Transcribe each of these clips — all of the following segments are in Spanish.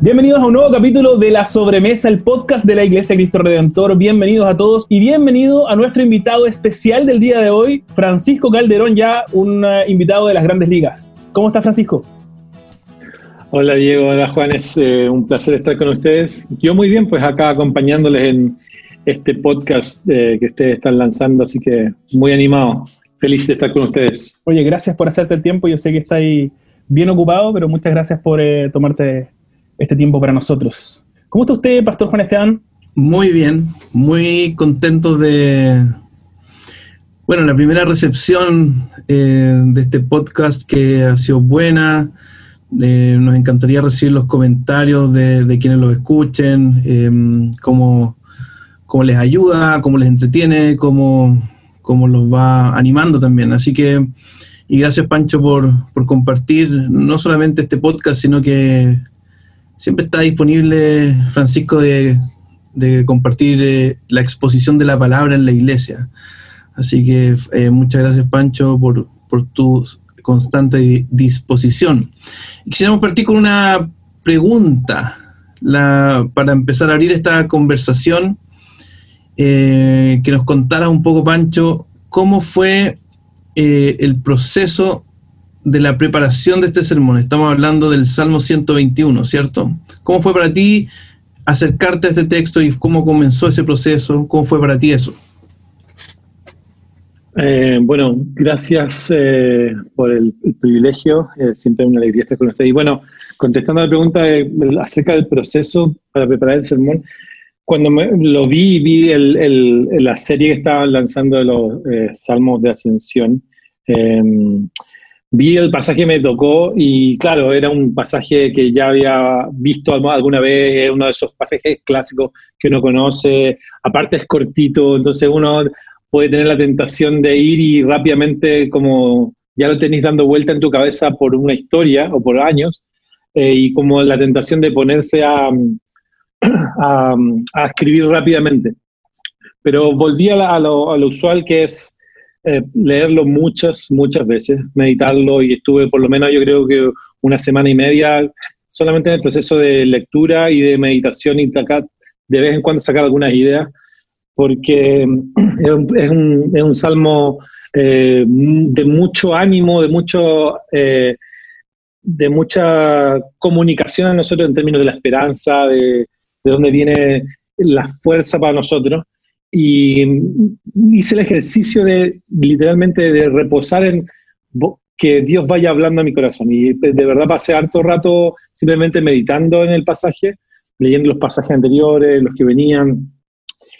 Bienvenidos a un nuevo capítulo de La Sobremesa, el podcast de la Iglesia Cristo Redentor. Bienvenidos a todos y bienvenido a nuestro invitado especial del día de hoy, Francisco Calderón, ya un eh, invitado de las grandes ligas. ¿Cómo está Francisco? Hola Diego, hola Juan, es eh, un placer estar con ustedes. Yo muy bien, pues acá acompañándoles en este podcast eh, que ustedes están lanzando, así que muy animado, feliz de estar con ustedes. Oye, gracias por hacerte el tiempo, yo sé que estáis bien ocupado, pero muchas gracias por tomarte este tiempo para nosotros. ¿Cómo está usted, Pastor Juan Esteban? Muy bien, muy contento de, bueno, la primera recepción eh, de este podcast que ha sido buena. Eh, nos encantaría recibir los comentarios de, quienes lo escuchen, eh, cómo, les ayuda, cómo les entretiene, cómo, cómo, los va animando también. Así que, y gracias Pancho por, por compartir no solamente este podcast, sino que siempre está disponible, Francisco, de, compartir eh, la exposición de la palabra en la iglesia. Así que eh, muchas gracias, Pancho, por, tu constante disposición. Quisiéramos partir con una pregunta para empezar a abrir esta conversación. Eh, que nos contara un poco, Pancho, cómo fue el proceso de la preparación de este sermón. Estamos hablando del Salmo 121, ¿cierto? ¿Cómo fue para ti acercarte a este texto y cómo comenzó ese proceso? ¿Cómo fue para ti eso? Eh, bueno, gracias eh, por el, privilegio. Eh, siempre es una alegría estar con usted. Y bueno, contestando a la pregunta acerca del proceso para preparar el sermón, cuando lo vi, vi la serie que estaban lanzando de los Salmos de Ascensión vi el pasaje me tocó y claro, era un pasaje que ya había visto alguna vez, uno de esos pasajes clásicos que uno conoce, aparte es cortito, entonces uno puede tener la tentación de ir y rápidamente como ya lo tenéis dando vuelta en tu cabeza por una historia o por años, eh, y como la tentación de ponerse a, a, escribir rápidamente. Pero volví a lo usual que es eh, leerlo muchas, muchas veces, meditarlo y estuve por lo menos yo creo que una semana y media solamente en el proceso de lectura y de meditación y de vez en cuando sacar algunas ideas, porque es un, es un, salmo eh, de mucho ánimo, de mucho... Eh, de mucha comunicación a nosotros en términos de la esperanza, de, de dónde viene la fuerza para nosotros y hice el ejercicio de literalmente de reposar en que Dios vaya hablando a mi corazón. Y de verdad pasé harto rato simplemente meditando en el pasaje, leyendo los pasajes anteriores, los que venían.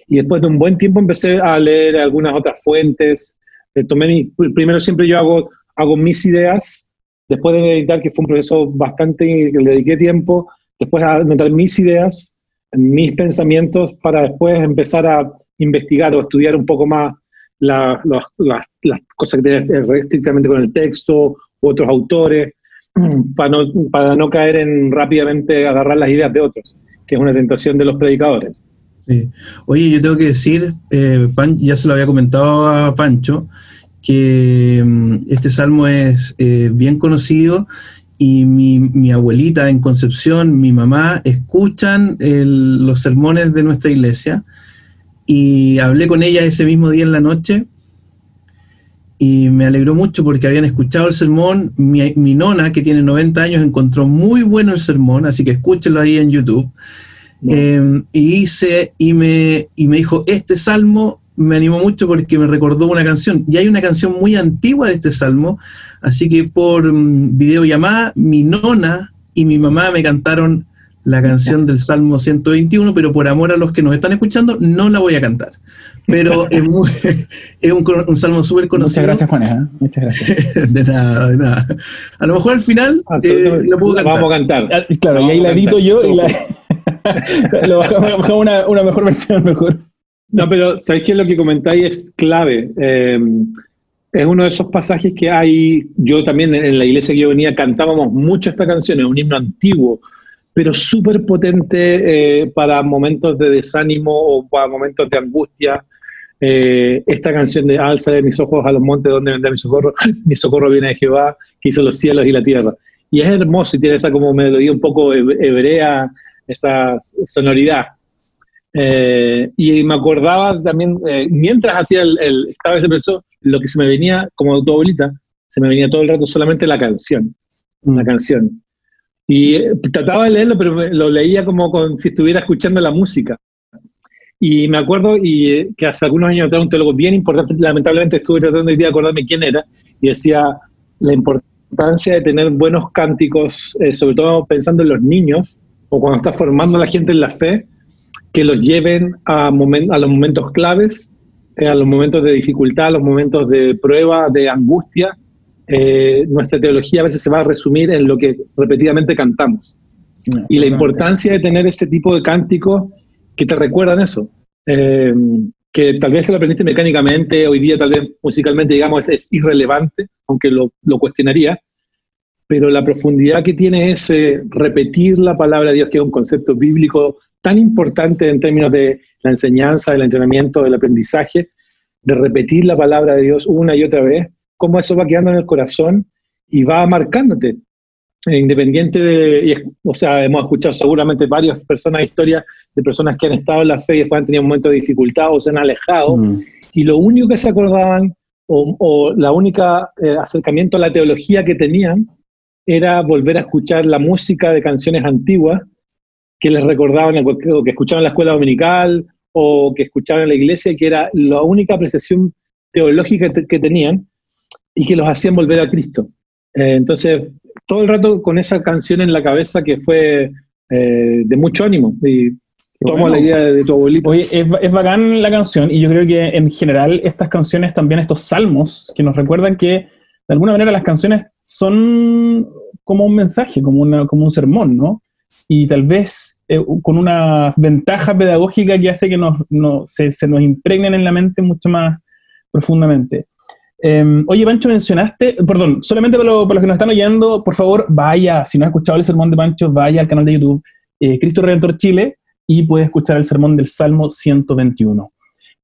Y después de un buen tiempo empecé a leer algunas otras fuentes. Eh, tomé primero siempre yo hago, hago mis ideas, después de meditar, que fue un proceso bastante, que le dediqué tiempo, después a anotar mis ideas, mis pensamientos, para después empezar a investigar o estudiar un poco más las cosas que tienen estrictamente con el texto u otros autores, para no, para no caer en rápidamente agarrar las ideas de otros, que es una tentación de los predicadores. Sí. Oye, yo tengo que decir, eh, ya se lo había comentado a Pancho, que mm, este salmo es eh, bien conocido y mi, mi, abuelita en Concepción, mi mamá, escuchan los sermones de nuestra iglesia y hablé con ella ese mismo día en la noche y me alegró mucho porque habían escuchado el sermón. Mi, nona, que tiene 90 años, encontró muy bueno el sermón, así que escúchenlo ahí en YouTube. Em, y hice, y me, y me dijo, este salmo me animó mucho porque me recordó una canción. Y hay una canción muy antigua de este salmo, así que por mm, videollamada, mi nona y mi mamá me cantaron la canción del Salmo 121, pero por amor a los que nos están escuchando, no la voy a cantar. Pero es, es un, salmo súper conocido. Muchas gracias, Juan. ¿eh? Muchas gracias. de nada, de nada. A lo mejor al final eh, la puedo cantar. Vamos a cantar. Ah, claro, y ahí la edito yo y la, lo bajamos, una, una, mejor versión, mejor. No, pero ¿sabéis que lo que comentáis es clave? Eh, es uno de esos pasajes que hay, yo también en la iglesia que yo venía cantábamos mucho esta canción, es un himno antiguo, pero súper potente eh, para momentos de desánimo o para momentos de angustia. Eh, esta canción de Alza de mis ojos a los montes, donde vendrá mi socorro? Mi socorro viene de Jehová, que hizo los cielos y la tierra. y es hermoso y tiene esa como melodía un poco hebrea, esa sonoridad. Eh, y me acordaba también, eh, mientras hacía el, estaba ese proceso, lo que se me venía, como tu abuelita, se me venía todo el rato solamente la canción, mm. canción. Y eh, trataba de leerlo, pero lo leía como con, si estuviera escuchando la música. Y me acuerdo y, que hace algunos años atrás un teólogo bien importante, lamentablemente estuve tratando de acordarme quién era, y decía la importancia de tener buenos cánticos, sobre todo pensando en los niños, o cuando estás formando a la gente en la fe, que los lleven a, a los momentos claves, eh, a los momentos de dificultad, a los momentos de prueba, de angustia. Eh, nuestra teología a veces se va a resumir en lo que repetidamente cantamos. y la importancia de tener ese tipo de cánticos que te recuerdan eso. Eh, que tal vez lo aprendiste mecánicamente, hoy día tal vez musicalmente, digamos, es, irrelevante, aunque lo, lo, cuestionaría, pero la profundidad que tiene ese repetir la palabra de Dios, que es un concepto bíblico tan importante en términos de la enseñanza, del entrenamiento, del aprendizaje, de repetir la palabra de Dios una y otra vez, cómo eso va quedando en el corazón y va marcándote. Independiente de, o sea, hemos escuchado seguramente varias personas, historias de personas que han estado en la fe y después han tenido momentos de dificultad o se han alejado, mm. y lo único que se acordaban, o, la única eh, acercamiento a la teología que tenían, era volver a escuchar la música de canciones antiguas que les recordaban, o que escuchaban en la escuela dominical o que escuchaban en la iglesia, que era la única apreciación teológica que tenían y que los hacían volver a Cristo. Eh, entonces, todo el rato con esa canción en la cabeza que fue eh, de mucho ánimo. Y tomo la idea de, tu abuelito. Oye, es, es, bacán la canción y yo creo que en general estas canciones, también estos salmos, que nos recuerdan que de alguna manera las canciones son como un mensaje, como, una, como un sermón, ¿no? y tal vez eh, con una ventaja pedagógica que hace que nos, se, nos impregnen en la mente mucho más profundamente. Em, oye, Pancho, mencionaste, perdón, solamente para, los que nos están oyendo, por favor, vaya, si no has escuchado el sermón de Pancho, vaya al canal de YouTube eh, Cristo Redentor Chile y puede escuchar el sermón del Salmo 121.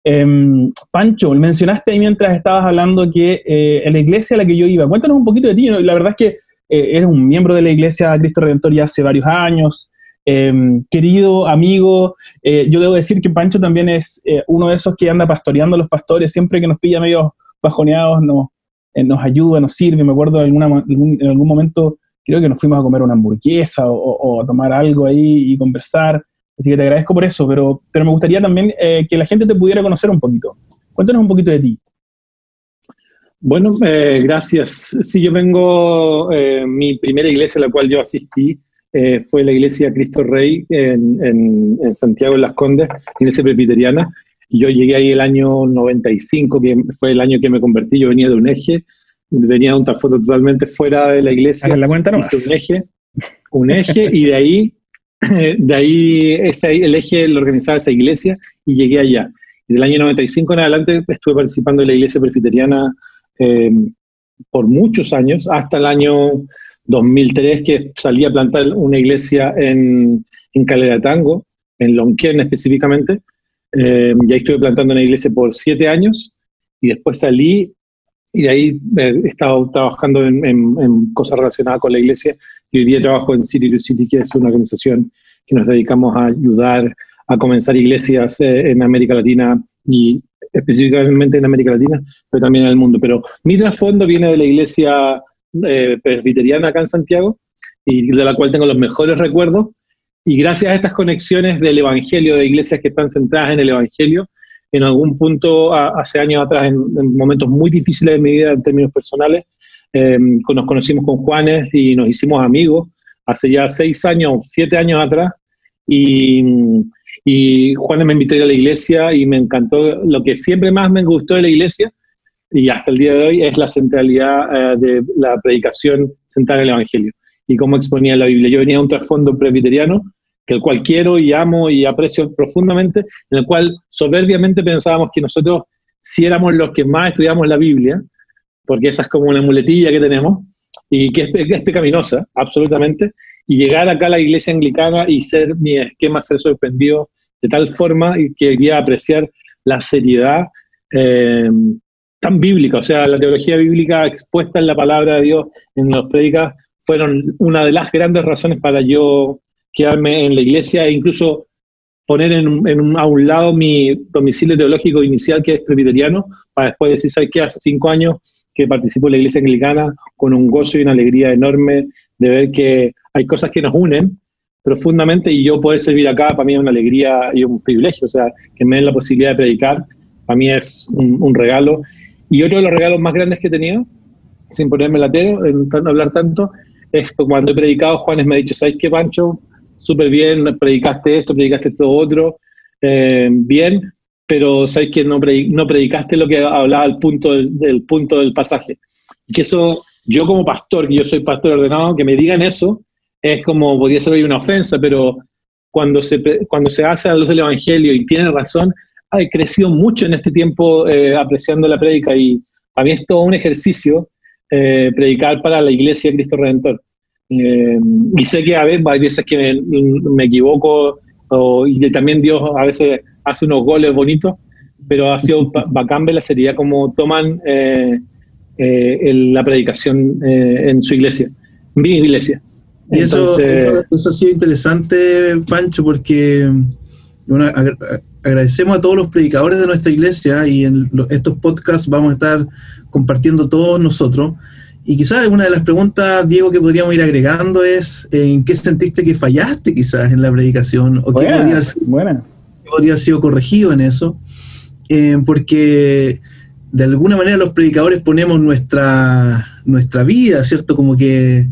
Em, Pancho, mencionaste ahí mientras estabas hablando que eh, la iglesia a la que yo iba, cuéntanos un poquito de ti, la verdad es que eh, eres un miembro de la Iglesia Cristo Redentor ya hace varios años, em, querido amigo. Yo debo decir que Pancho también es uno de esos que anda pastoreando a los pastores, siempre que nos pilla medio bajoneados nos, nos ayuda, nos sirve. Me acuerdo en, alguna, en algún momento, creo que nos fuimos a comer una hamburguesa o, a tomar algo ahí y conversar. Así que te agradezco por eso, pero, pero me gustaría también que la gente te pudiera conocer un poquito. Cuéntanos un poquito de ti. Bueno, eh, gracias. Sí, yo vengo, eh, mi primera iglesia a la cual yo asistí eh, fue la iglesia Cristo Rey en, Santiago de Las Condes, iglesia presbiteriana. Yo llegué ahí el año 95, que fue el año que me convertí. Yo venía de un eje, venía de un foto totalmente fuera de la iglesia. A la cuenta no. Un eje, un eje, y de ahí, de ahí ese, el eje lo organizaba esa iglesia y llegué allá. Y del año 95 en adelante estuve participando en la iglesia presbiteriana eh, por muchos años, hasta el año 2003, que salí a plantar una iglesia en, en Calera Tango, en Lonquén específicamente. Eh, y ahí estuve plantando una iglesia por siete años y después salí y ahí eh, he estado trabajando en, cosas relacionadas con la iglesia y hoy día trabajo en City to City, que es una organización que nos dedicamos a ayudar a comenzar iglesias en América Latina y específicamente en América Latina, pero también en el mundo. Pero mi trasfondo viene de la iglesia eh, presbiteriana acá en Santiago, y de la cual tengo los mejores recuerdos. Y gracias a estas conexiones del Evangelio, de iglesias que están centradas en el Evangelio, en algún punto, hace años atrás, en, momentos muy difíciles de mi vida en términos personales, eh, nos conocimos con Juanes y nos hicimos amigos hace ya seis años, siete años atrás. Y, y Juan me invitó a ir a la iglesia y me encantó. Lo que siempre más me gustó de la iglesia y hasta el día de hoy es la centralidad eh, de la predicación central en el Evangelio y cómo exponía la Biblia. Yo venía de un trasfondo presbiteriano, que el cual quiero y amo y aprecio profundamente, en el cual soberbiamente pensábamos que nosotros, si éramos los que más estudiamos la Biblia, porque esa es como una muletilla que tenemos, y que es, es pecaminosa, absolutamente, y llegar acá a la iglesia anglicana y ser mi esquema, ser sorprendido de tal forma que quería apreciar la seriedad eh, tan bíblica, o sea, la teología bíblica expuesta en la palabra de Dios, en los predicas, fueron una de las grandes razones para yo quedarme en la iglesia e incluso poner en, en a un lado mi domicilio teológico inicial, que es presbiteriano, para después decir, ¿sabes qué? Hace cinco años que participo en la iglesia anglicana con un gozo y una alegría enorme de ver que hay cosas que nos unen profundamente y yo poder servir acá para mí es una alegría y un privilegio, o sea, que me den la posibilidad de predicar, para mí es un, regalo. Y otro de los regalos más grandes que he tenido, sin ponerme latero, en hablar tanto, es cuando he predicado, Juanes me ha dicho, ¿sabes qué, Pancho? Súper bien, predicaste esto, predicaste esto otro, eh, bien, pero sabes que no, no predicaste lo que hablaba el punto del, punto del pasaje. Que eso, yo como pastor, que yo soy pastor ordenado, que me digan eso, es como, podría ser hoy una ofensa, pero cuando se, cuando se hace a la luz del Evangelio y tiene razón, he crecido mucho en este tiempo eh, apreciando la prédica y a mí es todo un ejercicio eh, predicar para la iglesia de Cristo Redentor. Eh, y sé que a veces hay veces que me, me equivoco y que también Dios a veces hace unos goles bonitos, pero ha sido bacán ver la seriedad como toman eh, eh, la predicación eh, en su iglesia, mi iglesia. Y eso, eso, ha sido interesante, Pancho, porque agradecemos a todos los predicadores de nuestra iglesia y en estos podcasts vamos a estar compartiendo todos nosotros. Y quizás una de las preguntas, Diego, que podríamos ir agregando es, ¿en qué sentiste que fallaste quizás en la predicación? ¿O qué podría haber sido corregido en eso, eh, porque de alguna manera los predicadores ponemos nuestra, nuestra vida, ¿cierto? Como que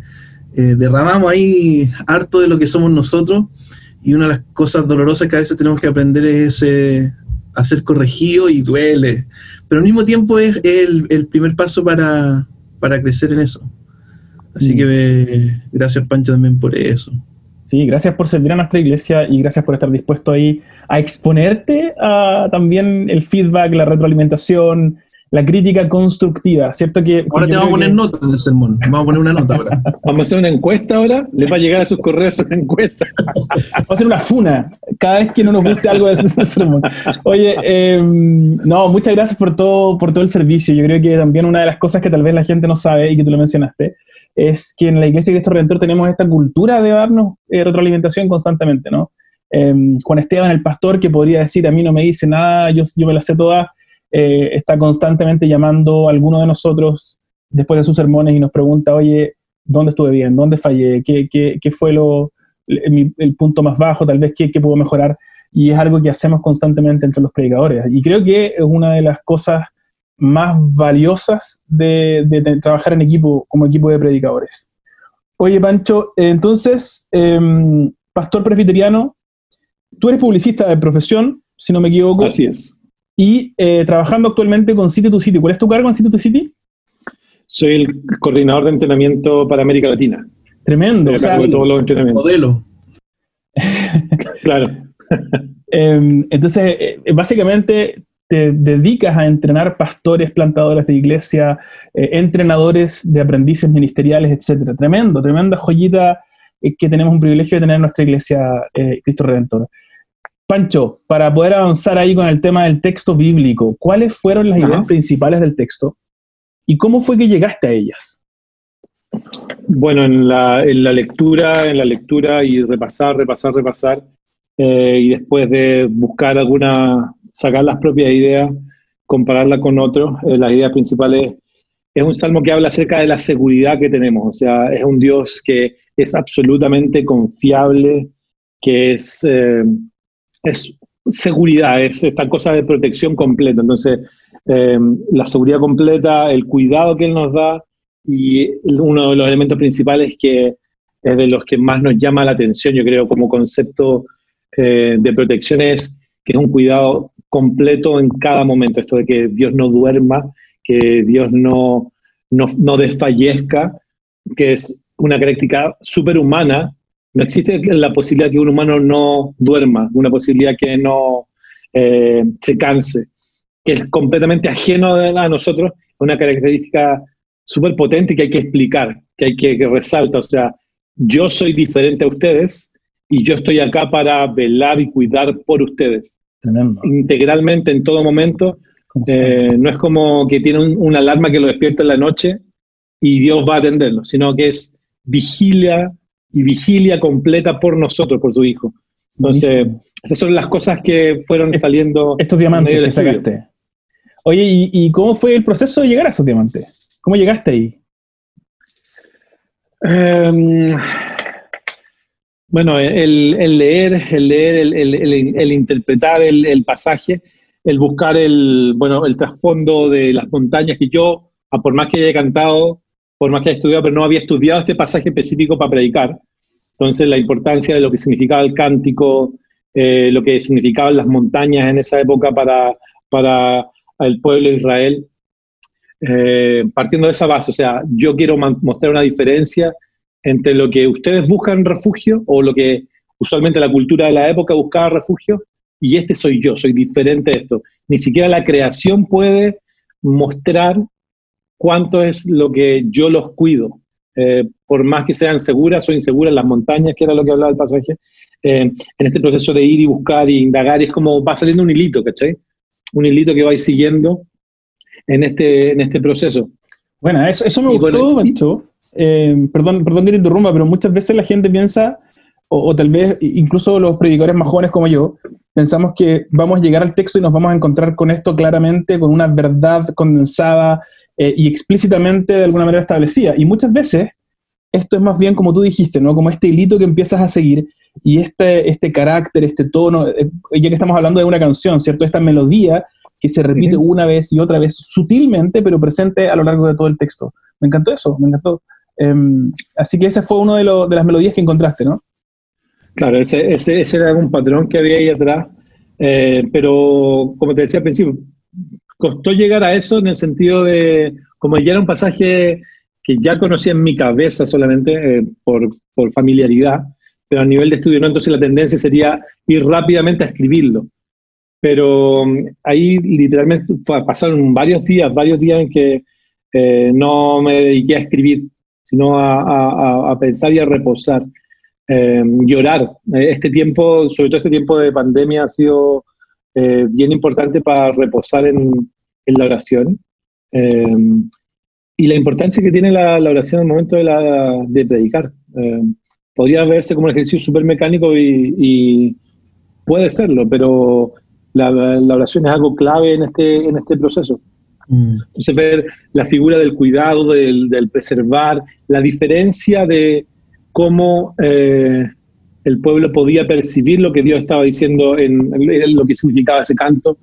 eh, derramamos ahí harto de lo que somos nosotros. Y una de las cosas dolorosas que a veces tenemos que aprender es eh, a ser corregido y duele, pero al mismo tiempo es, el, primer paso para, para, crecer en eso. Así mm. que gracias Pancho también por eso. Sí, gracias por servir a nuestra iglesia y gracias por estar dispuesto ahí a exponerte a también el feedback, la retroalimentación, la crítica constructiva, ¿cierto? Que, ahora te vamos a poner notas del sermón, vamos a poner una nota ahora. vamos a hacer una encuesta ahora, les va a llegar a sus correos una encuesta. vamos a hacer una funa cada vez que no nos guste algo de ese sermón. Oye, em, no, muchas gracias por todo, por todo el servicio. Yo creo que también una de las cosas que tal vez la gente no sabe y que tú lo mencionaste, es que en la Iglesia de Cristo Redentor tenemos esta cultura de darnos eh, retroalimentación constantemente, ¿no? Em, Juan Esteban, el pastor, que podría decir, a mí no me dice nada, yo, yo me la sé toda, eh, está constantemente llamando a alguno de nosotros después de sus sermones y nos pregunta, oye, ¿dónde estuve bien? ¿Dónde fallé? ¿Qué, qué, qué fue lo, el, punto más bajo? Tal vez, ¿qué, ¿qué puedo mejorar? Y es algo que hacemos constantemente entre los predicadores. Y creo que es una de las cosas más valiosas de, trabajar en equipo, como equipo de predicadores. Oye, Pancho, entonces, em, pastor presbiteriano, tú eres publicista de profesión, si no me equivoco. Así es. Y eh, trabajando actualmente con City to City. ¿Cuál es tu cargo en City to City? Soy el coordinador de entrenamiento para América Latina. Tremendo. O sea, todos los entrenamientos. Modelo. claro. Em, entonces, eh, básicamente te dedicas a entrenar pastores, plantadores de iglesia, eh, entrenadores de aprendices ministeriales, etcétera. Tremendo, tremenda joyita eh, que tenemos un privilegio de tener en nuestra iglesia eh, Cristo Redentor. Pancho, para poder avanzar ahí con el tema del texto bíblico, ¿cuáles fueron las ideas principales del texto y cómo fue que llegaste a ellas? Bueno, en la, lectura, en la lectura y repasar, repasar, repasar, y después de buscar alguna sacar las propias ideas, compararla con otros. Eh, las ideas principales es un salmo que habla acerca de la seguridad que tenemos, o sea, es un Dios que es absolutamente confiable, que es, eh, es seguridad, es esta cosa de protección completa. Entonces, eh, la seguridad completa, el cuidado que Él nos da y uno de los elementos principales que es de los que más nos llama la atención, yo creo, como concepto de protección es que es un cuidado completo en cada momento, esto de que Dios no duerma, que Dios no, no, desfallezca, que es una característica superhumana. No existe la posibilidad que un humano no duerma, una posibilidad que no eh, se canse, que es completamente ajeno a nosotros, una característica súper potente que hay que explicar, que hay que, que resalta. O sea, yo soy diferente a ustedes y yo estoy acá para velar y cuidar por ustedes integralmente en todo momento. Eh, no es como que tiene una alarma que lo despierta en la noche y Dios va a atenderlo, sino que es vigilia y vigilia completa por nosotros, por su Hijo. Entonces, esas son las cosas que fueron saliendo. Estos diamantes que sacaste. Oye, ¿y, cómo fue el proceso de llegar a esos diamantes? ¿Cómo llegaste ahí? Em, bueno, el, leer, el leer, el, interpretar el, pasaje, el buscar el, bueno, el trasfondo de las montañas que yo, por más que haya cantado, por más que haya estudiado, pero no había estudiado este pasaje específico para predicar. Entonces, la importancia de lo que significaba el cántico, eh, lo que significaban las montañas en esa época para, para el pueblo de Israel, eh, partiendo de esa base. O sea, yo quiero mostrar una diferencia entre lo que ustedes buscan refugio o lo que usualmente la cultura de la época buscaba refugio, y este soy yo, soy diferente de esto. Ni siquiera la creación puede mostrar cuánto es lo que yo los cuido. Eh, por más que sean seguras o inseguras las montañas, que era lo que hablaba el pasaje, eh, en este proceso de ir y buscar y indagar, es como va saliendo un hilito, ¿cachai? Un hilito que vais siguiendo en este, en este proceso. Bueno, eso, eso me gustó, mucho. Eh, perdón, perdón que te interrumpa, pero muchas veces la gente piensa, o, tal vez incluso los predicadores más jóvenes como yo, pensamos que vamos a llegar al texto y nos vamos a encontrar con esto claramente, con una verdad condensada, eh, y explícitamente de alguna manera establecida. Y muchas veces esto es más bien como tú dijiste, ¿no? Como este hilito que empiezas a seguir y este, este carácter, este tono, eh, ya que estamos hablando de una canción, ¿cierto? Esta melodía que se repite una vez y otra vez sutilmente, pero presente a lo largo de todo el texto. Me encantó eso, me encantó. Em, así que ese fue uno de, de, las melodías que encontraste, ¿no? Claro, ese, ese, ese era un patrón que había ahí atrás, eh, pero como te decía al principio, costó llegar a eso en el sentido de, como ya era un pasaje que ya conocía en mi cabeza solamente eh, por, por, familiaridad, pero a nivel de estudio no, entonces la tendencia sería ir rápidamente a escribirlo. Pero mm, ahí literalmente pasaron varios días, varios días en que eh, no me dediqué a escribir, sino a, a, pensar y a reposar, eh, llorar. Este tiempo, sobre todo este tiempo de pandemia, ha sido eh, bien importante para reposar en, en la oración. Eh, y la importancia que tiene la, la oración el momento de, la, de predicar. Eh, podría verse como un ejercicio súper mecánico y, y, puede serlo, pero la, la, oración es algo clave en este, en este proceso. Mm. Entonces, ver la figura del cuidado, del, del preservar, la diferencia de cómo eh, el pueblo podía percibir lo que Dios estaba diciendo en, lo que significaba ese canto.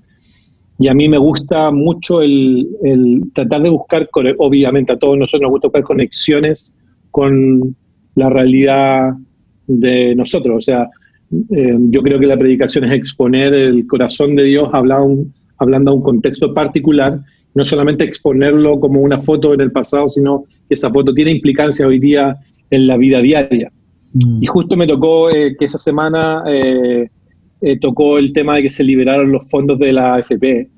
Y a mí me gusta mucho el, tratar de buscar, obviamente a todos nosotros nos gusta buscar conexiones con la realidad de nosotros. O sea, eh, yo creo que la predicación es exponer el corazón de Dios hablando a un contexto particular, no solamente exponerlo como una foto en el pasado, sino que esa foto tiene implicancia hoy día en la vida diaria. Y justo me tocó eh, que esa semana eh, eh, tocó el tema de que se liberaron los fondos de la AFP.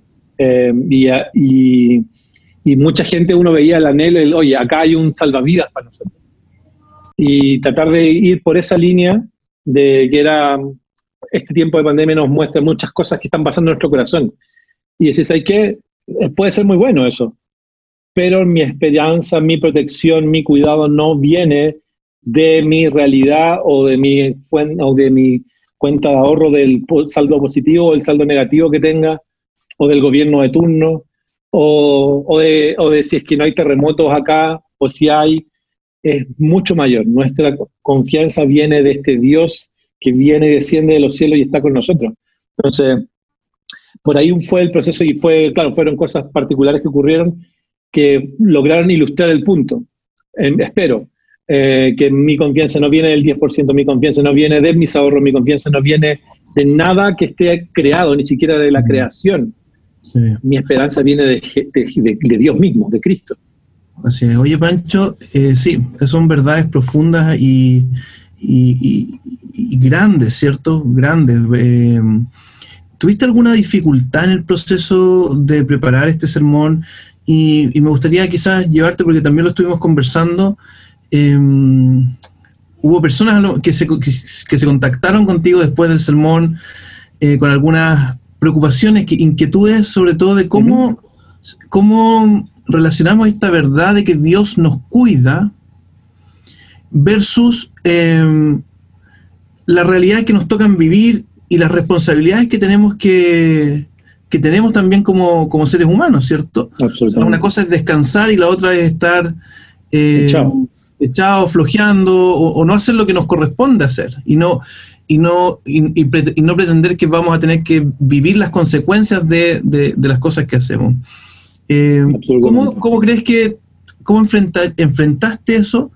Y, y, mucha gente, uno veía el anhelo, el, oye, acá hay un salvavidas para nosotros. Y tratar de ir por esa línea de que era, este tiempo de pandemia nos muestra muchas cosas que están pasando en nuestro corazón. Y decís, hay que, puede ser muy bueno eso, pero mi esperanza, mi protección, mi cuidado no viene de mi realidad o de mi, o de mi cuenta de ahorro del saldo positivo o el saldo negativo que tenga, o del gobierno de turno, o, o, de, o de si es que no hay terremotos acá, o si hay, es mucho mayor. Nuestra confianza viene de este Dios que viene desciende de los cielos y está con nosotros. Entonces, por ahí fue el proceso y fue, claro, fueron cosas particulares que ocurrieron que lograron ilustrar el punto. espero, eh, que mi confianza no viene del 10%, mi confianza no viene de mis ahorros, mi confianza no viene de nada que esté creado, ni siquiera de la creación. Mi esperanza viene de, de, Dios mismo, de Cristo. Así es. Oye, Pancho, eh, sí, son verdades profundas y, y, grandes, ¿cierto? Grandes. Eh, ¿Tuviste alguna dificultad en el proceso de preparar este sermón? Y, y, me gustaría quizás llevarte, porque también lo estuvimos conversando, Em, hubo personas que se, que, se, contactaron contigo después del sermón eh, con algunas preocupaciones, inquietudes, sobre todo de cómo, cómo relacionamos esta verdad de que Dios nos cuida versus em, la realidad que nos tocan vivir y las responsabilidades que tenemos que, que tenemos también como, seres humanos, ¿cierto? una cosa es descansar y la otra es estar eh, echado. flojeando o, no hacer lo que nos corresponde hacer y no, y no, y, no pretender que vamos a tener que vivir las consecuencias de, las cosas que hacemos. Eh, ¿cómo, crees que, cómo enfrentaste eso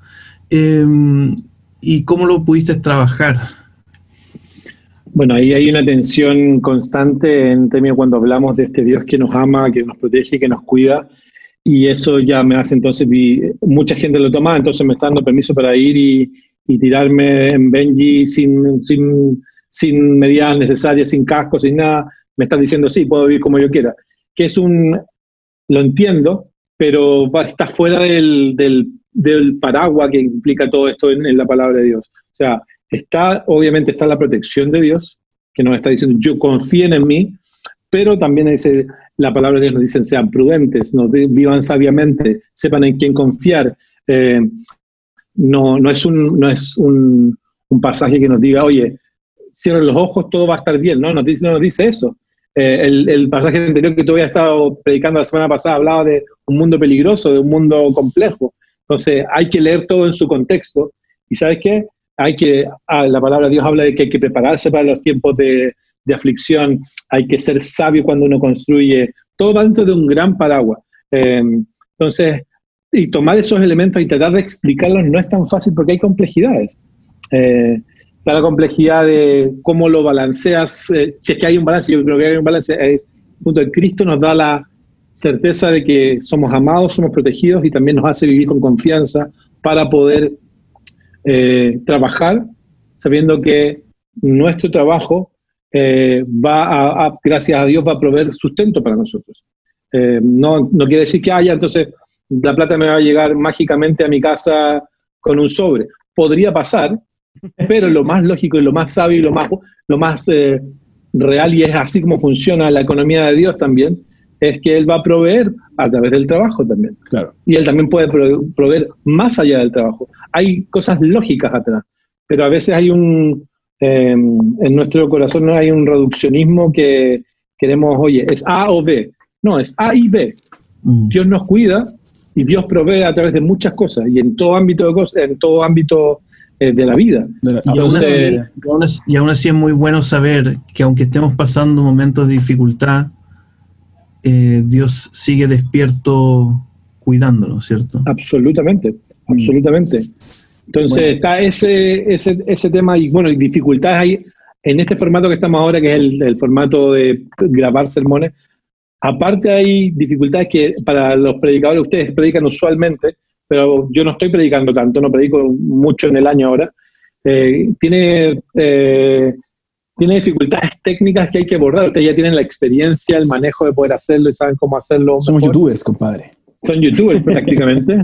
eh, y cómo lo pudiste trabajar? Bueno, ahí hay una tensión constante en términos cuando hablamos de este Dios que nos ama, que nos protege, que nos cuida, y eso ya me hace entonces, mucha gente lo toma, entonces me está dando permiso para ir y, tirarme en Benji sin, sin, sin medidas necesarias, sin casco, sin nada, me están diciendo, sí, puedo vivir como yo quiera, que es un, lo entiendo, pero está fuera del, del, del paraguas que implica todo esto en, en la palabra de Dios. O sea, Está, obviamente, está la protección de Dios, que nos está diciendo, yo confíen en mí, pero también dice, la palabra de Dios nos dice, sean prudentes, vivan sabiamente, sepan en quién confiar. Eh, no, no es, un, no es un, pasaje que nos diga, oye, cierren los ojos, todo va a estar bien, no, no nos dice eso. Eh, el, el, pasaje anterior que todavía estado predicando la semana pasada hablaba de un mundo peligroso, de un mundo complejo. Entonces hay que leer todo en su contexto. ¿Y sabes qué? hay que, ah, la palabra de Dios habla de que hay que prepararse para los tiempos de, aflicción, hay que ser sabio cuando uno construye, todo va dentro de un gran paraguas. Em, entonces, y tomar esos elementos y tratar de explicarlos no es tan fácil porque hay complejidades. Eh, está la complejidad de cómo lo balanceas, eh, si es que hay un balance, yo creo que hay un balance, es, punto de Cristo nos da la certeza de que somos amados, somos protegidos y también nos hace vivir con confianza para poder eh, trabajar sabiendo que nuestro trabajo eh, va a, gracias a Dios, va a proveer sustento para nosotros. Eh, no, no quiere decir que haya, entonces la plata me va a llegar mágicamente a mi casa con un sobre. Podría pasar, pero lo más lógico y lo más sabio y lo más, lo más real, y es así como funciona la economía de Dios también, es que Él va a proveer a través del trabajo también. Claro. Y Él también puede proveer más allá del trabajo. Hay cosas lógicas atrás, pero a veces hay un, em, en nuestro corazón no hay un reduccionismo que queremos, oye, es A o B. No, es A y B. Mm. Dios nos cuida y Dios provee a través de muchas cosas y en todo ámbito de, cosas, en todo ámbito eh, de la vida. y, aún así, y aún así es muy bueno saber que aunque estemos pasando momentos de dificultad, eh, Dios sigue despierto cuidándonos, ¿cierto? Absolutamente, mm. absolutamente. Entonces está ese, ese, ese tema y bueno, dificultades hay en este formato que estamos ahora, que es el, formato de grabar sermones. Aparte hay dificultades que para los predicadores ustedes predican usualmente, pero yo no estoy predicando tanto, no predico mucho en el año ahora. Eh, tiene eh, tiene dificultades técnicas que hay que abordar. Ustedes ya tienen la experiencia, el manejo de poder hacerlo y saben cómo hacerlo. Somos youtubers, compadre. Son youtubers prácticamente.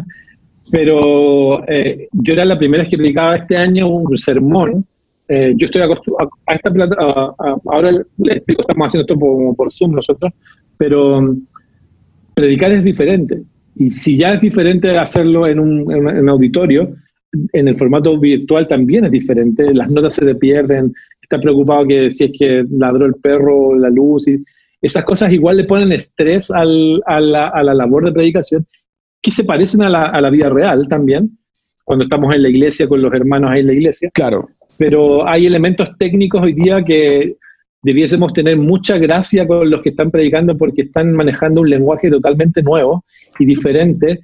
Pero eh, yo era la primera que predicaba este año un sermón. Eh, yo estoy acostumbrado a, esta plata, ahora les explico, estamos haciendo esto por, Zoom nosotros, pero um, predicar es diferente. Y si ya es diferente hacerlo en un, en un auditorio, en el formato virtual también es diferente, las notas se te pierden, está preocupado que si es que ladró el perro, la luz, y esas cosas igual le ponen estrés a, la, labor de predicación, que se parecen a la, vida real también, cuando estamos en la iglesia con los hermanos ahí en la iglesia. Claro. Pero hay elementos técnicos hoy día que debiésemos tener mucha gracia con los que están predicando porque están manejando un lenguaje totalmente nuevo y diferente.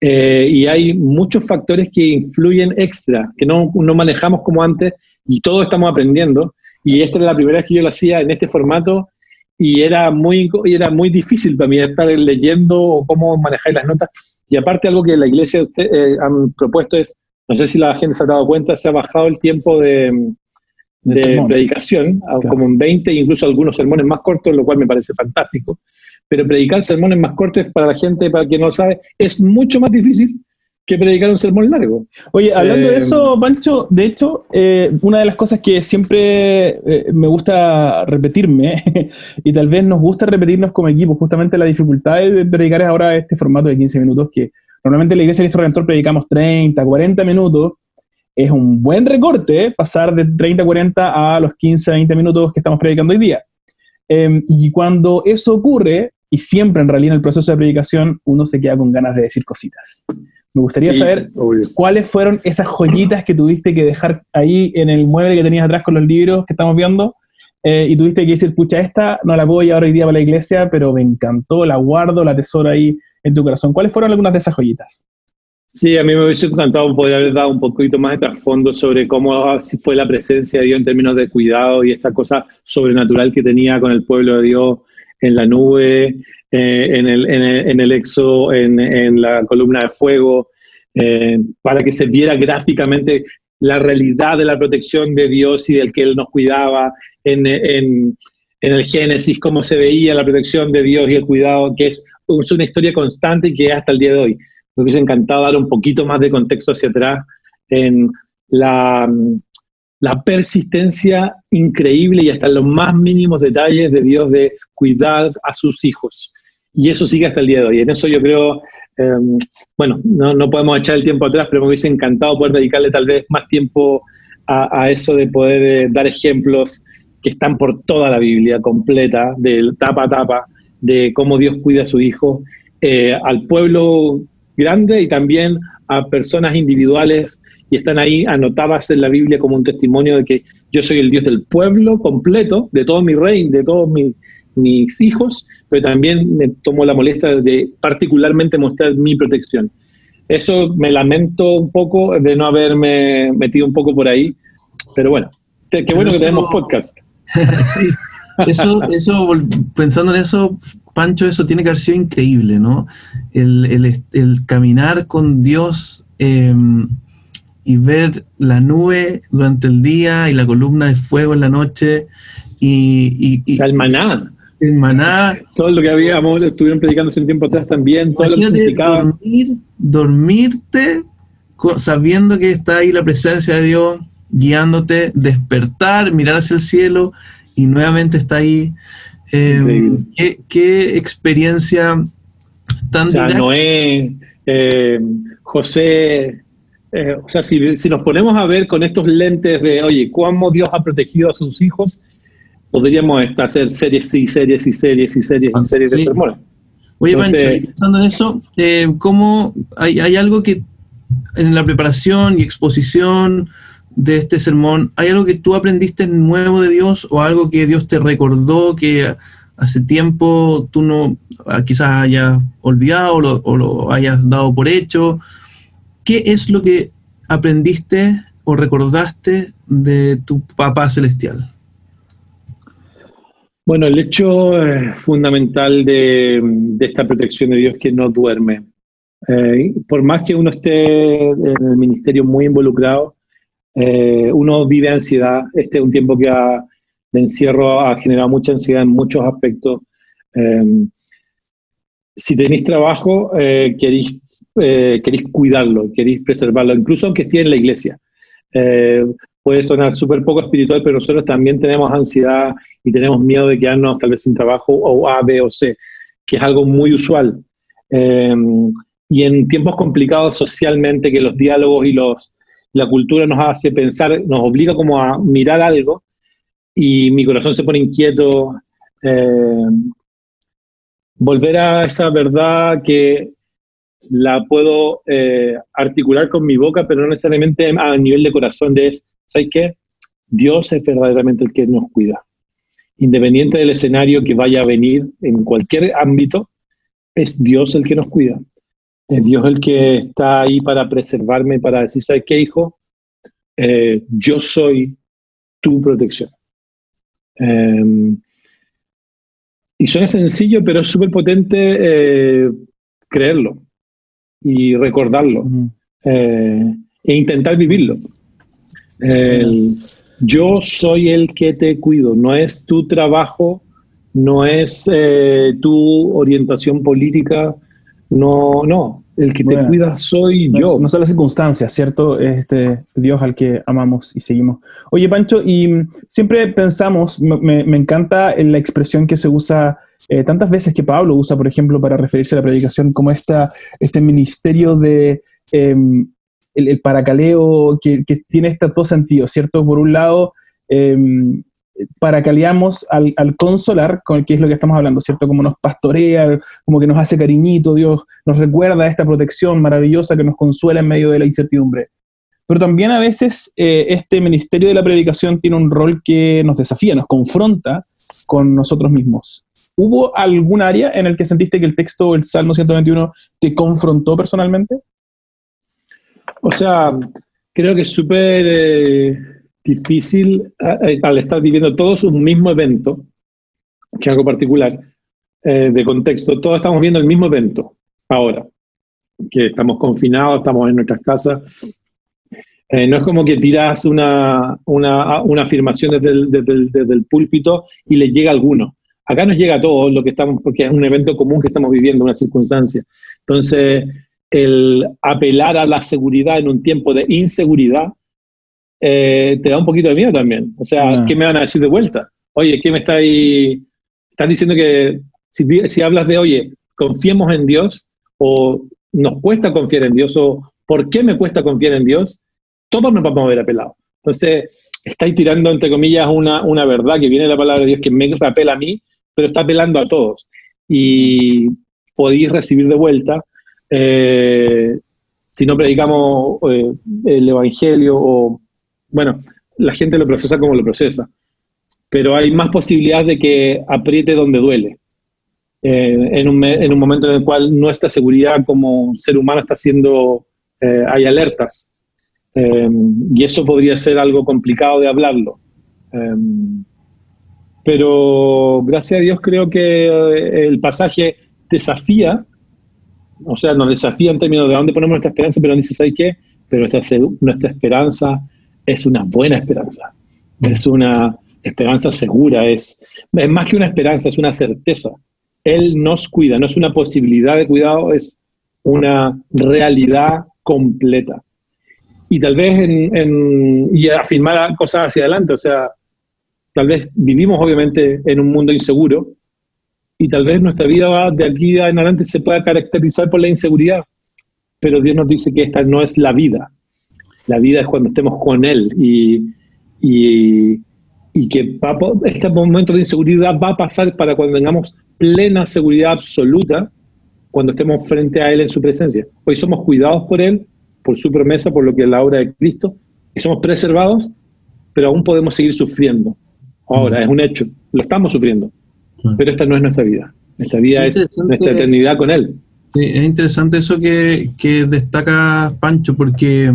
Eh, y hay muchos factores que influyen extra, que no, no manejamos como antes y todos estamos aprendiendo. Y esta era la primera vez que yo lo hacía en este formato y era muy, era muy difícil para mí estar leyendo cómo manejar las notas. Y aparte algo que la iglesia eh, han propuesto es, no sé si la gente se ha dado cuenta, se ha bajado el tiempo de, de, predicación, como en 20, incluso algunos sermones más cortos, lo cual me parece fantástico. Pero predicar sermones más cortos para la gente, para quien no sabe, es mucho más difícil que predicar un sermón largo. Oye, hablando de eso, Pancho, de hecho, eh, una de las cosas que siempre eh, me gusta repetirme, y tal vez nos gusta repetirnos como equipo, justamente la dificultad de predicar es ahora este formato de 15 minutos, que normalmente en la Iglesia de Cristo Redentor predicamos 30, 40 minutos, es un buen recorte ¿eh? pasar de 30 a 40 a los 15 a 20 minutos que estamos predicando hoy día. Em, y cuando eso ocurre, y siempre en realidad en el proceso de predicación, uno se queda con ganas de decir cositas. Me gustaría saber cuáles fueron esas joyitas que tuviste que dejar ahí en el mueble que tenías atrás con los libros que estamos viendo. Eh, y tuviste que decir, pucha, esta no la puedo llevar hoy día para la iglesia, pero me encantó, la guardo, la tesoro ahí en tu corazón. ¿Cuáles fueron algunas de esas joyitas? Sí, a mí me hubiese encantado poder haber dado un poquito más de trasfondo sobre cómo fue la presencia de Dios en términos de cuidado y esta cosa sobrenatural que tenía con el pueblo de Dios en la nube, eh, en, el, en, el, en, exo, en, la columna de fuego, eh, para que se viera gráficamente la realidad de la protección de Dios y del que Él nos cuidaba, en, el Génesis, cómo se veía la protección de Dios y el cuidado, que es, es una historia constante y que hasta el día de hoy. Me hubiese encantado dar un poquito más de contexto hacia atrás en la, la persistencia increíble y hasta los más mínimos detalles de Dios de cuidar a sus hijos. Y eso sigue hasta el día de hoy. En eso yo creo, em, bueno, no, no, podemos echar el tiempo atrás, pero me hubiese encantado poder dedicarle tal vez más tiempo a, a eso de poder eh, dar ejemplos que están por toda la Biblia completa, de tapa a tapa, de cómo Dios cuida a su hijo, eh, al pueblo grande y también a personas individuales y están ahí anotadas en la Biblia como un testimonio de que yo soy el Dios del pueblo completo, de todo mi reino, de todos mis, hijos, pero también me tomo la molestia de particularmente mostrar mi protección. Eso me lamento un poco de no haberme metido un poco por ahí, pero bueno, qué bueno que tenemos podcast. Eso, eso, pensando en eso, Pancho, eso tiene que haber sido increíble, ¿no? El, caminar con Dios em, y ver la nube durante el día y la columna de fuego en la noche y... el maná. El maná. Todo lo que habíamos, estuvieron predicando hace un tiempo atrás también, todo lo que. Dormir, dormirte sabiendo que está ahí la presencia de Dios guiándote, despertar, mirar hacia el cielo y nuevamente está ahí. Em, ¿qué, experiencia tan o sea, Noé, em, José, eh, o sea, si, nos ponemos a ver con estos lentes de, oye, cómo Dios ha protegido a sus hijos, podríamos hacer series y series y series y series y ah, series de sermones. Oye, pensando en eso, eh, ¿cómo hay, hay algo que en la preparación y exposición de este sermón, ¿hay algo que tú aprendiste nuevo de Dios o algo que Dios te recordó que hace tiempo tú no ah, quizás hayas olvidado o lo, hayas dado por hecho? ¿Qué es lo que aprendiste o recordaste de tu papá celestial? Bueno, el hecho eh, fundamental de, esta protección de Dios que no duerme. Eh, por más que uno esté en el ministerio muy involucrado, eh, uno vive ansiedad. Este es un tiempo que ha, de encierro ha generado mucha ansiedad en muchos aspectos. Si tenéis trabajo, queréis, queréis cuidarlo, queréis preservarlo, incluso aunque esté en la iglesia. Puede sonar súper poco espiritual, pero nosotros también tenemos ansiedad y tenemos miedo de quedarnos tal vez sin trabajo o A, B o C, que es algo muy usual. y en tiempos complicados socialmente, que los diálogos y los, la cultura nos hace pensar, nos obliga como a mirar algo y mi corazón se pone inquieto. Eh, volver a esa verdad que la puedo eh, articular con mi boca, pero no necesariamente a nivel de corazón, de, ¿sabes qué? Dios es verdaderamente el que nos cuida. Independiente del escenario que vaya a venir en cualquier ámbito, es Dios el que nos cuida. Es Dios el que está ahí para preservarme, para decir, ¿sabes qué, hijo? Eh, yo soy tu protección. Em, y suena sencillo, pero es súper potente eh, creerlo y recordarlo eh, e intentar vivirlo. Yo soy el que te cuido, no es tu trabajo, no es tu orientación política, no, no, el que te cuida soy yo. No son las circunstancias, ¿cierto? Este Dios al que amamos y seguimos. Oye, Pancho, y siempre pensamos, me, encanta la expresión que se usa eh, tantas veces que Pablo usa, por ejemplo, para referirse a la predicación, como esta, este ministerio de, em, el, paracaleo que, tiene estos dos sentidos, ¿cierto? Por un lado, em, paracaleamos al, al, consolar, con el que es lo que estamos hablando, ¿cierto? Como nos pastorea, como que nos hace cariñito, Dios nos recuerda esta protección maravillosa que nos consuela en medio de la incertidumbre. Pero también a veces eh, este ministerio de la predicación tiene un rol que nos desafía, nos confronta con nosotros mismos. ¿Hubo algún área en el que sentiste que el texto el Salmo 121 te confrontó personalmente? O sea, creo que es súper eh, difícil eh, al estar viviendo todos un mismo evento, que es algo particular, eh, de contexto. Todos estamos viendo el mismo evento ahora, que estamos confinados, estamos en nuestras casas. no es como que tiras una, una, una afirmación desde el, desde, el, púlpito y le llega a alguno. Acá nos llega a todos lo que estamos, porque es un evento común que estamos viviendo, una circunstancia. Entonces, el apelar a la seguridad en un tiempo de inseguridad eh, te da un poquito de miedo también. O sea, ¿qué me van a decir de vuelta? Oye, ¿qué me está ahí? Están diciendo que si, si hablas de, oye, confiemos en Dios o nos cuesta confiar en Dios o ¿por qué me cuesta confiar en Dios? Todos nos vamos a ver apelados. Entonces, estáis tirando, entre comillas, una, una verdad que viene de la palabra de Dios que me apela a mí, pero está apelando a todos. Y podéis recibir de vuelta eh, si no predicamos eh, el Evangelio o bueno, la gente lo procesa como lo procesa, pero hay más posibilidades de que apriete donde duele. Eh, en, un, en, un, momento en el cual nuestra seguridad como ser humano está siendo, hay alertas. Y eso podría ser algo complicado de hablarlo. pero gracias a Dios creo que el pasaje desafía, o sea, nos desafía en términos de dónde ponemos nuestra esperanza, pero dice, ¿sabes qué? Pero nuestra, nuestra esperanza es una buena esperanza, es una esperanza segura, es, es más que una esperanza, es una certeza. Él nos cuida, no es una posibilidad de cuidado, es una realidad completa. Y tal vez en, y afirmar cosas hacia adelante, o sea, tal vez vivimos obviamente en un mundo inseguro y tal vez nuestra vida de aquí en adelante se pueda caracterizar por la inseguridad, pero Dios nos dice que esta no es la vida, la vida es cuando estemos con Él y, que este momento de inseguridad va a pasar para cuando tengamos plena seguridad absoluta cuando estemos frente a Él en su presencia. Hoy somos cuidados por Él, por su promesa, por lo que es la obra de Cristo, y somos preservados, pero aún podemos seguir sufriendo. Ahora, es un hecho, lo estamos sufriendo, pero esta no es nuestra vida. Nuestra vida es nuestra eternidad con Él. es interesante eso que, que destaca Pancho, porque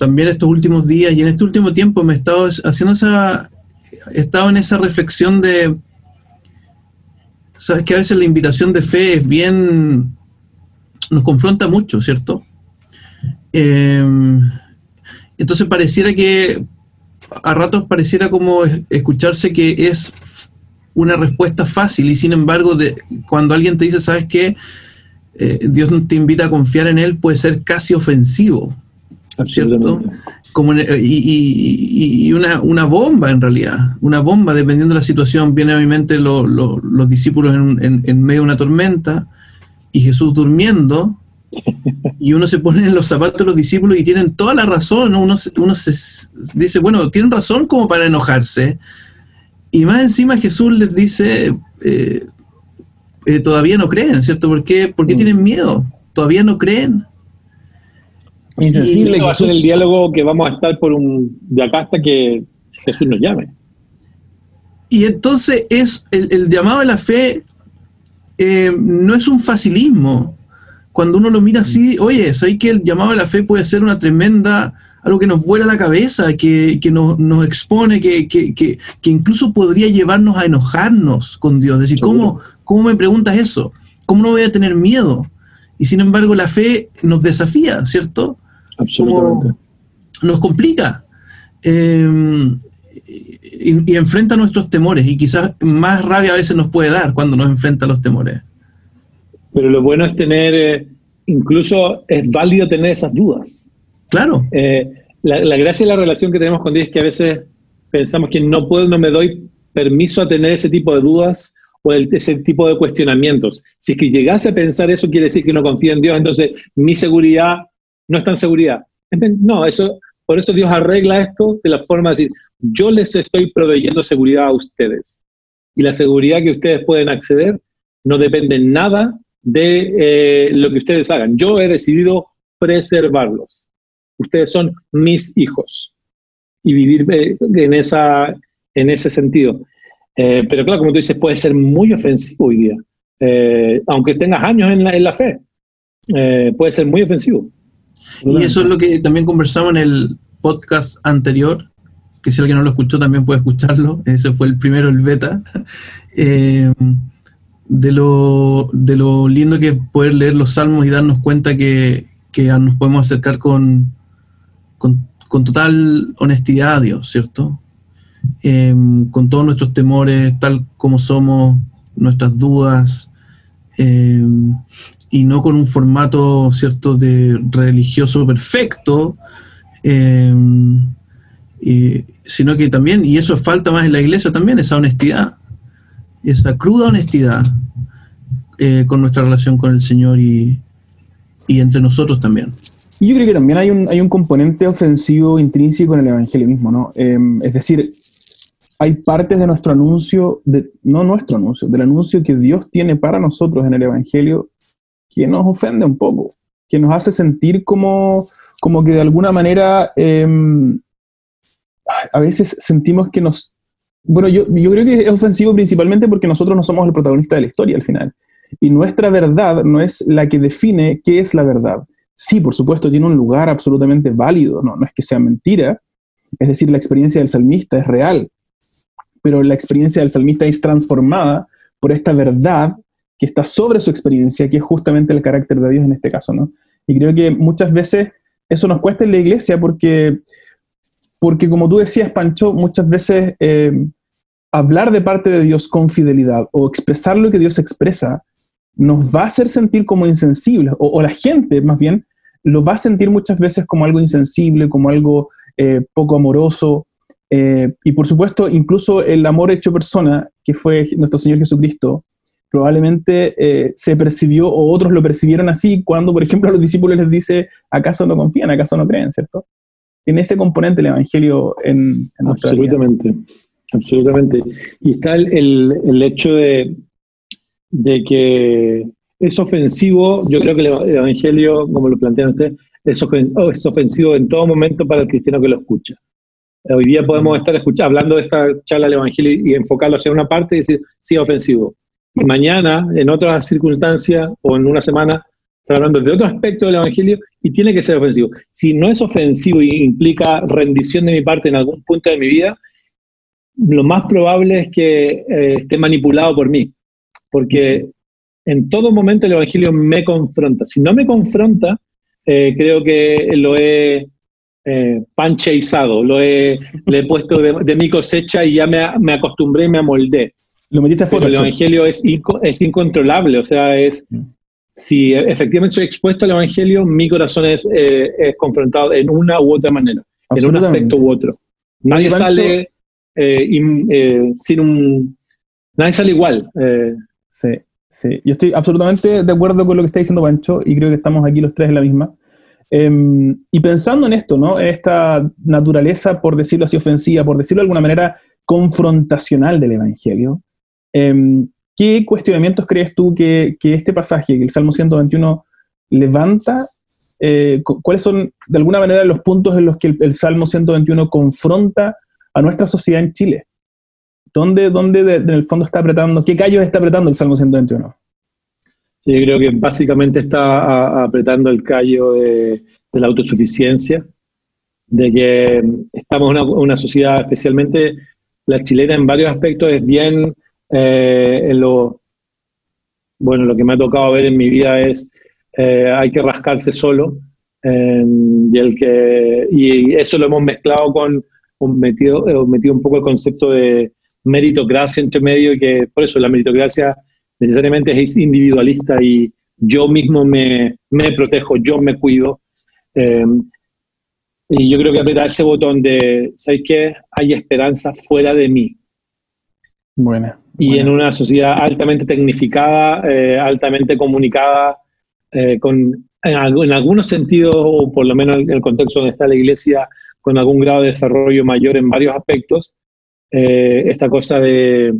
también estos últimos días y en este último tiempo me he estado haciendo esa, he estado en esa reflexión de, sabes que a veces la invitación de fe es bien, nos confronta mucho, ¿cierto? Em, entonces pareciera que, a ratos pareciera como escucharse que es una respuesta fácil y sin embargo de, cuando alguien te dice, ¿sabes qué? Eh, Dios te invita a confiar en Él, puede ser casi ofensivo. ¿cierto? Como y, una, bomba en realidad, una bomba, dependiendo de la situación. Viene a mi mente los discípulos en, medio de una tormenta y Jesús durmiendo, y uno se pone en los zapatos de los discípulos y tienen toda la razón. Uno, uno se dice, bueno, tienen razón como para enojarse. Y más encima Jesús les dice, eh, eh, todavía no creen, ¿cierto? ¿Por qué, ¿Por qué mm. tienen miedo? ¿Todavía no creen? Insensible. va a ser el diálogo que vamos a estar por un de acá hasta que Jesús nos llame. Y entonces es el, llamado a la fe eh, no es un facilismo. Cuando uno lo mira así, oye, ¿sabes que el llamado a la fe puede ser una tremenda, algo que nos vuela la cabeza, que, nos, expone, que, que, incluso podría llevarnos a enojarnos con Dios? decir, ¿cómo, ¿cómo me preguntas eso? ¿Cómo no voy a tener miedo? Y sin embargo la fe nos desafía, ¿cierto? Absolutamente. nos complica. Eh, y, enfrenta nuestros temores y quizás más rabia a veces nos puede dar cuando nos enfrenta a los temores. Pero lo bueno es tener, eh, incluso es válido tener esas dudas. Claro. Eh, la, gracia de la relación que tenemos con Dios es que a veces pensamos que no puedo, no me doy permiso a tener ese tipo de dudas o ese tipo de cuestionamientos. Si es que llegase a pensar eso, quiere decir que no confío en Dios, entonces mi seguridad no está en seguridad, No, eso, por eso Dios arregla esto de la forma de decir, yo les estoy proveyendo seguridad a ustedes. Y la seguridad que ustedes pueden acceder no depende nada de eh, lo que ustedes hagan. Yo he decidido preservarlos. Ustedes son mis hijos. Y vivir eh, en, esa, en ese sentido. Eh, pero claro, como tú dices, puede ser muy ofensivo hoy día. aunque tengas años en la, en la fe, puede ser muy ofensivo. Y eso es lo que también conversamos en el podcast anterior, que si alguien no lo escuchó también puede escucharlo. Ese fue el primero, el beta. de lo, de lo lindo que es poder leer los salmos y darnos cuenta que, nos podemos acercar con, con, total honestidad a Dios, ¿cierto? Em, con todos nuestros temores, tal como somos, nuestras dudas, em, y no con un formato, ¿cierto?, de religioso perfecto, em, sino que también, y eso falta más en la iglesia también, esa honestidad esa cruda honestidad eh, con nuestra relación con el Señor y, entre nosotros también. Yo creo que también hay un, hay un componente ofensivo intrínseco en el Evangelio mismo, ¿no? Em, es decir, hay partes de nuestro anuncio, de, no nuestro anuncio, del anuncio que Dios tiene para nosotros en el Evangelio, que nos ofende un poco, que nos hace sentir como, como que de alguna manera em, a veces sentimos que nos bueno, yo, yo creo que es ofensivo principalmente porque nosotros no somos el protagonista de la historia al final. Y nuestra verdad no es la que define qué es la verdad. Sí, por supuesto, tiene un lugar absolutamente válido, no, no es que sea mentira. Es decir, la experiencia del salmista es real, pero la experiencia del salmista es transformada por esta verdad que está sobre su experiencia, que es justamente el carácter de Dios en este caso, ¿no? Y creo que muchas veces eso nos cuesta en la iglesia porque porque como tú decías, Pancho, muchas veces eh, hablar de parte de Dios con fidelidad o expresar lo que Dios expresa nos va a hacer sentir como insensibles, o, la gente más bien lo va a sentir muchas veces como algo insensible, como algo eh, poco amoroso. Eh, y por supuesto, incluso el amor hecho persona, que fue nuestro Señor Jesucristo, probablemente se percibió o otros lo percibieron así cuando, por ejemplo, a los discípulos les dice, ¿acaso no confían? ¿Acaso no creen? ¿Cierto? tiene ese componente el Evangelio en, en nuestra Absolutamente, absolutamente. Y está el, hecho de, que es ofensivo, yo creo que el Evangelio, como lo plantean ustedes, es, oh, es ofensivo en todo momento para el cristiano que lo escucha. Hoy día podemos estar escuchando, hablando de esta charla del Evangelio y enfocarlo hacia una parte y decir, sí, ofensivo. Y mañana, en otras circunstancias o en una semana, hablando de otro aspecto del Evangelio y tiene que ser ofensivo. Si no es ofensivo y implica rendición de mi parte en algún punto de mi vida, lo más probable es que eh, esté manipulado por mí, porque en todo momento el Evangelio me confronta. Si no me confronta, eh, creo que lo he eh, pancheizado, lo he, le he puesto de, mi cosecha y ya me, me acostumbré y me amoldé. Lo metiste a El Evangelio es, es incontrolable, o sea, es, mm si efectivamente soy expuesto al Evangelio, mi corazón es, eh, confrontado en una u otra manera, en un aspecto u otro. Nadie sale eh, eh, sin un... Nadie sale igual. Sí, sí. Yo estoy absolutamente de acuerdo con lo que está diciendo Pancho y creo que estamos aquí los tres en la misma. Em, y pensando en esto, ¿no? Esta naturaleza, por decirlo así, ofensiva, por decirlo de alguna manera, confrontacional del Evangelio, em, ¿Qué cuestionamientos crees tú que, este pasaje, que el Salmo 121 levanta? Eh, ¿Cuáles son, de alguna manera, los puntos en los que el, Salmo 121 confronta a nuestra sociedad en Chile? ¿Dónde, dónde en el fondo está apretando, qué callos está apretando el Salmo 121? Sí, yo creo que básicamente está apretando el callo de, la autosuficiencia, de que estamos en una, sociedad, especialmente la chilena en varios aspectos, es bien eh, en lo, bueno, lo que me ha tocado ver en mi vida es eh, hay que rascarse solo y, el que, y eso lo hemos mezclado con, metido, metido un poco el concepto de meritocracia entre medio y que por eso la meritocracia necesariamente es individualista y yo mismo me, me protejo, yo me cuido. Eh, y yo creo que apretar ese botón de, ¿sabes qué? Hay esperanza fuera de mí. Buena y en una sociedad altamente tecnificada, eh, altamente comunicada, eh, con en, algunos sentidos, o por lo menos en el contexto donde está la iglesia, con algún grado de desarrollo mayor en varios aspectos, eh, esta cosa de,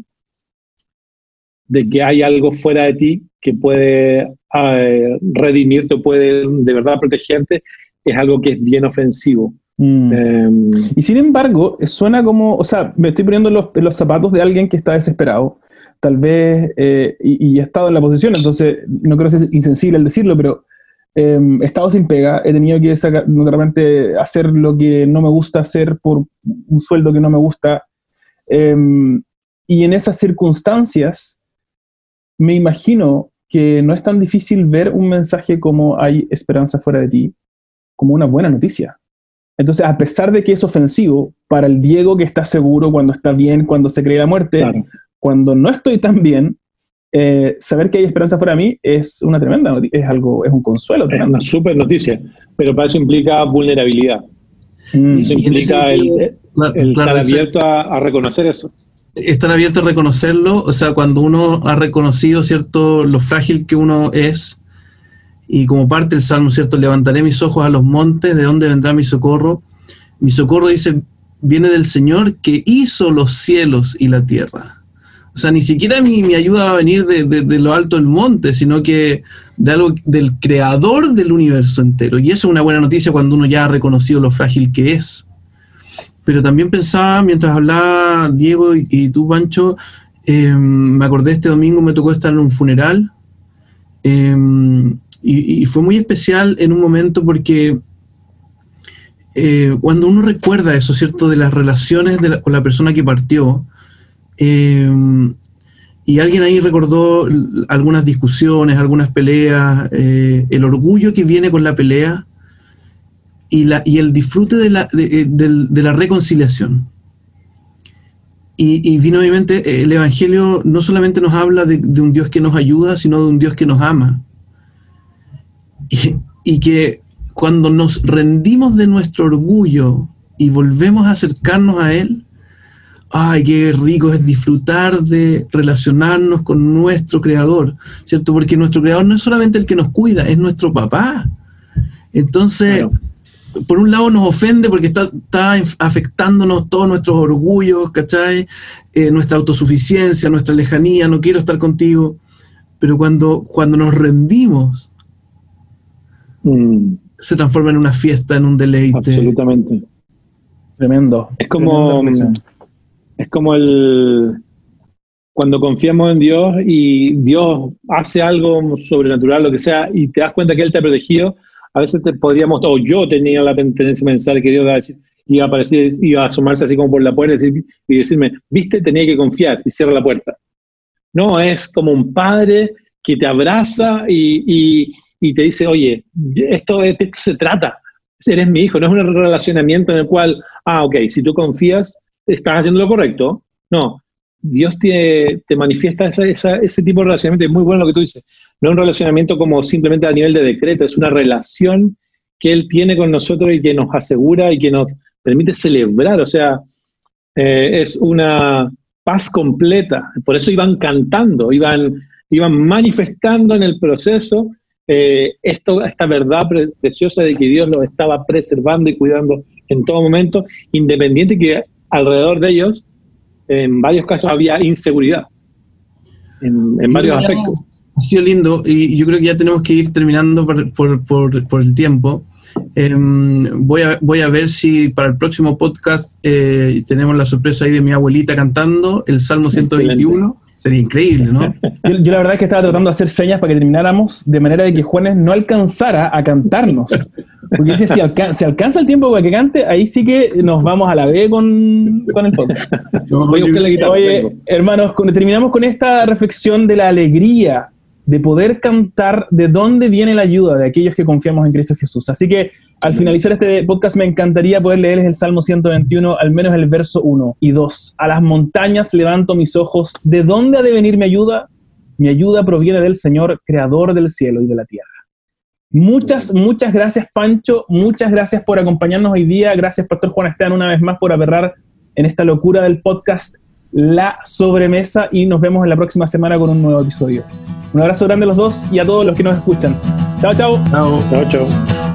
de que hay algo fuera de ti que puede eh, redimirte o puede de verdad protegerte, es algo que es bien ofensivo. Mm. Em, y sin embargo, suena como, o sea, me estoy poniendo los, los zapatos de alguien que está desesperado, tal vez, eh, y, y, he estado en la posición, entonces no creo ser insensible al decirlo, pero em, he estado sin pega, he tenido que sacar, repente hacer lo que no me gusta hacer por un sueldo que no me gusta, em, y en esas circunstancias, me imagino que no es tan difícil ver un mensaje como hay esperanza fuera de ti, como una buena noticia. Entonces, a pesar de que es ofensivo para el Diego que está seguro cuando está bien, cuando se cree la muerte, cuando no estoy tan bien, eh, saber que hay esperanza para mí es una tremenda noticia, es algo, es un consuelo. Es una súper noticia, pero para eso implica vulnerabilidad. Mm. Eso implica el, estar abierto a, reconocer eso. Estar abierto a reconocerlo, o sea, cuando uno ha reconocido, ¿cierto?, lo frágil que uno es, y como parte del Salmo, ¿cierto? Levantaré mis ojos a los montes, ¿de dónde vendrá mi socorro? Mi socorro dice, viene del Señor que hizo los cielos y la tierra. O sea, ni siquiera mi, mi ayuda va a venir de, lo alto del monte, sino que de algo del creador del universo entero. Y eso es una buena noticia cuando uno ya ha reconocido lo frágil que es. Pero también pensaba, mientras hablaba Diego y, tú, Pancho, eh, me acordé este domingo, me tocó estar en un funeral. Eh, y, fue muy especial en un momento porque eh, cuando uno recuerda eso, ¿cierto? De las relaciones con la persona que partió, eh, y alguien ahí recordó algunas discusiones, algunas peleas, eh, el orgullo que viene con la pelea y, la, y el disfrute de la, de, la reconciliación. Y, vino a mente, el Evangelio no solamente nos habla de, un Dios que nos ayuda, sino de un Dios que nos ama y, que cuando nos rendimos de nuestro orgullo y volvemos a acercarnos a Él, ay, qué rico es disfrutar de relacionarnos con nuestro Creador, ¿cierto? Porque nuestro Creador no es solamente el que nos cuida, es nuestro papá. Entonces, por un lado nos ofende porque está, afectándonos todos nuestros orgullos, ¿cachai? Eh, nuestra autosuficiencia, nuestra lejanía, no quiero estar contigo. Pero cuando, cuando nos rendimos Mm. se transforma en una fiesta, en un deleite. Absolutamente. Tremendo. Es como, es como el cuando confiamos en Dios y Dios hace algo sobrenatural, lo que sea, y te das cuenta que Él te ha protegido, a veces te podríamos, o yo tenía la tendencia de pensar que Dios iba a, decir, iba a aparecer, iba a así como por la puerta y decirme, viste, tenía que confiar y cierra la puerta. No, es como un padre que te abraza y, y te dice, oye, esto, esto se trata, eres mi hijo, no es un relacionamiento en el cual, ah, ok, si tú confías, estás haciendo lo correcto. No, Dios te, te manifiesta ese tipo de relacionamiento, es muy bueno lo que tú dices. No un relacionamiento como simplemente a nivel de decreto, es una relación que Él tiene con nosotros y que nos asegura y que nos permite celebrar, o sea, eh, es una paz completa. Por eso iban cantando, iban, iban manifestando en el proceso eh, esto, esta verdad preciosa de que Dios los estaba preservando y cuidando en todo momento, independiente que alrededor de ellos, en varios casos, había inseguridad, en, varios aspectos. Ha sido lindo y yo creo que ya tenemos que ir terminando por, por, por, el tiempo. Em, voy, a, voy a ver si para el próximo podcast eh, tenemos la sorpresa ahí de mi abuelita cantando el Salmo 121. Sería increíble, ¿no? Yo, la verdad es que estaba tratando de hacer señas para que termináramos de manera de que Juanes no alcanzara a cantarnos. Porque dice, si, alcanza el tiempo para que cante, ahí sí que nos vamos a la B con, con el podcast. Oye, hermanos, terminamos con esta reflexión de la alegría de poder cantar de dónde viene la ayuda de aquellos que confiamos en Cristo Jesús. Así que al finalizar este podcast me encantaría poder leerles el Salmo 121, al menos el verso 1 y 2. A las montañas levanto mis ojos. ¿De dónde ha de venir mi ayuda? Mi ayuda proviene del Señor, creador del cielo y de la tierra. Muchas, muchas gracias, Pancho. Muchas gracias por acompañarnos hoy día. Gracias, Pastor Juan Esteban, una vez más por aberrar en esta locura del podcast La Sobremesa y nos vemos en la próxima semana con un nuevo episodio. Un abrazo grande a los dos y a todos los que nos escuchan. Chao, chao. Chao. Chao, chao.